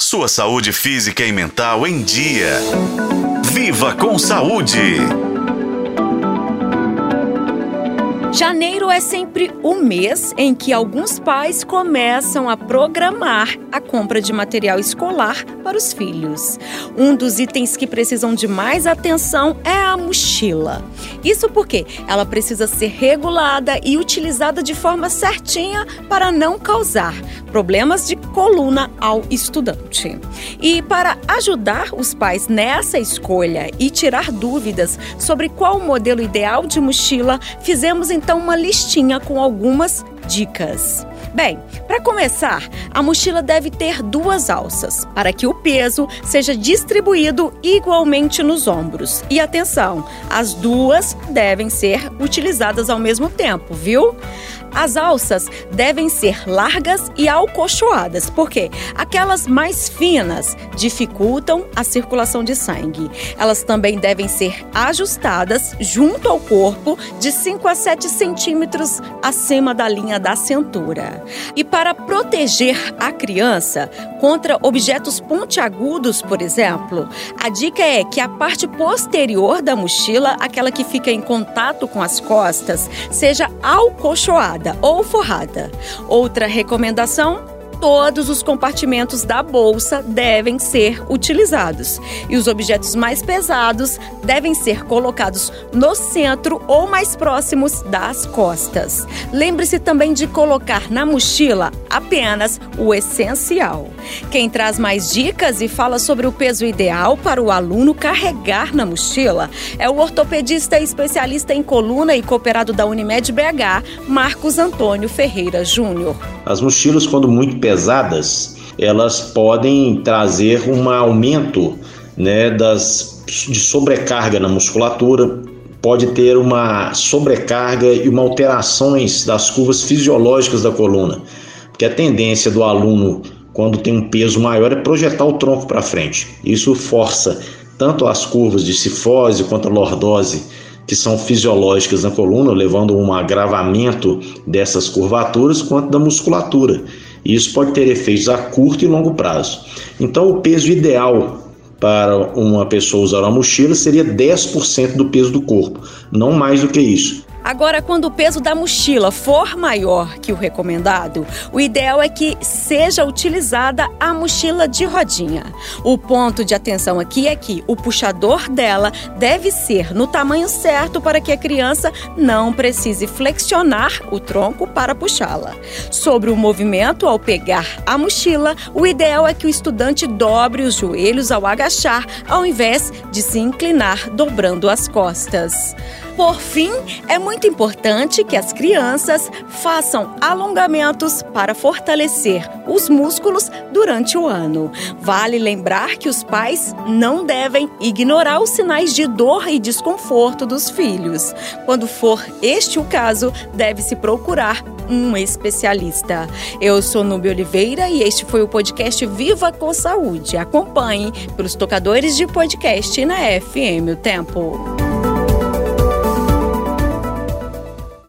Sua saúde física e mental em dia. Viva com saúde! Janeiro é sempre o mês em que alguns pais começam a programar a compra de material escolar para os filhos. Um dos itens que precisam de mais atenção é a mochila. Isso porque ela precisa ser regulada e utilizada de forma certinha para não causar problemas de coluna ao estudante. E para ajudar os pais nessa escolha e tirar dúvidas sobre qual o modelo ideal de mochila, fizemos então uma listinha com algumas dicas. Bem, para começar, a mochila deve ter duas alças para que o peso seja distribuído igualmente nos ombros. E atenção, as duas devem ser utilizadas ao mesmo tempo, viu? As alças devem ser largas e alcochoadas, porque aquelas mais finas dificultam a circulação de sangue. Elas também devem ser ajustadas junto ao corpo de 5 a 7 centímetros acima da linha da cintura. E para proteger a criança contra objetos pontiagudos, por exemplo, a dica é que a parte posterior da mochila, aquela que fica em contato com as costas, seja alcochoada ou forrada. Outra recomendação todos os compartimentos da bolsa devem ser utilizados e os objetos mais pesados devem ser colocados no centro ou mais próximos das costas. Lembre-se também de colocar na mochila apenas o essencial. Quem traz mais dicas e fala sobre o peso ideal para o aluno carregar na mochila é o ortopedista especialista em coluna e cooperado da Unimed BH, Marcos Antônio Ferreira Júnior. As mochilas, quando muito pesadas, elas podem trazer um aumento né, das, de sobrecarga na musculatura, pode ter uma sobrecarga e uma alterações das curvas fisiológicas da coluna, porque a tendência do aluno quando tem um peso maior é projetar o tronco para frente. Isso força tanto as curvas de cifose quanto a lordose que são fisiológicas na coluna, levando a um agravamento dessas curvaturas, quanto da musculatura. E isso pode ter efeitos a curto e longo prazo. Então, o peso ideal para uma pessoa usar uma mochila seria 10% do peso do corpo, não mais do que isso. Agora, quando o peso da mochila for maior que o recomendado, o ideal é que seja utilizada a mochila de rodinha. O ponto de atenção aqui é que o puxador dela deve ser no tamanho certo para que a criança não precise flexionar o tronco para puxá-la. Sobre o movimento ao pegar a mochila, o ideal é que o estudante dobre os joelhos ao agachar, ao invés de se inclinar dobrando as costas. Por fim, é muito importante que as crianças façam alongamentos para fortalecer os músculos durante o ano. Vale lembrar que os pais não devem ignorar os sinais de dor e desconforto dos filhos. Quando for este o caso, deve-se procurar um especialista. Eu sou Nubia Oliveira e este foi o podcast Viva com Saúde. Acompanhe pelos tocadores de podcast na FM O Tempo.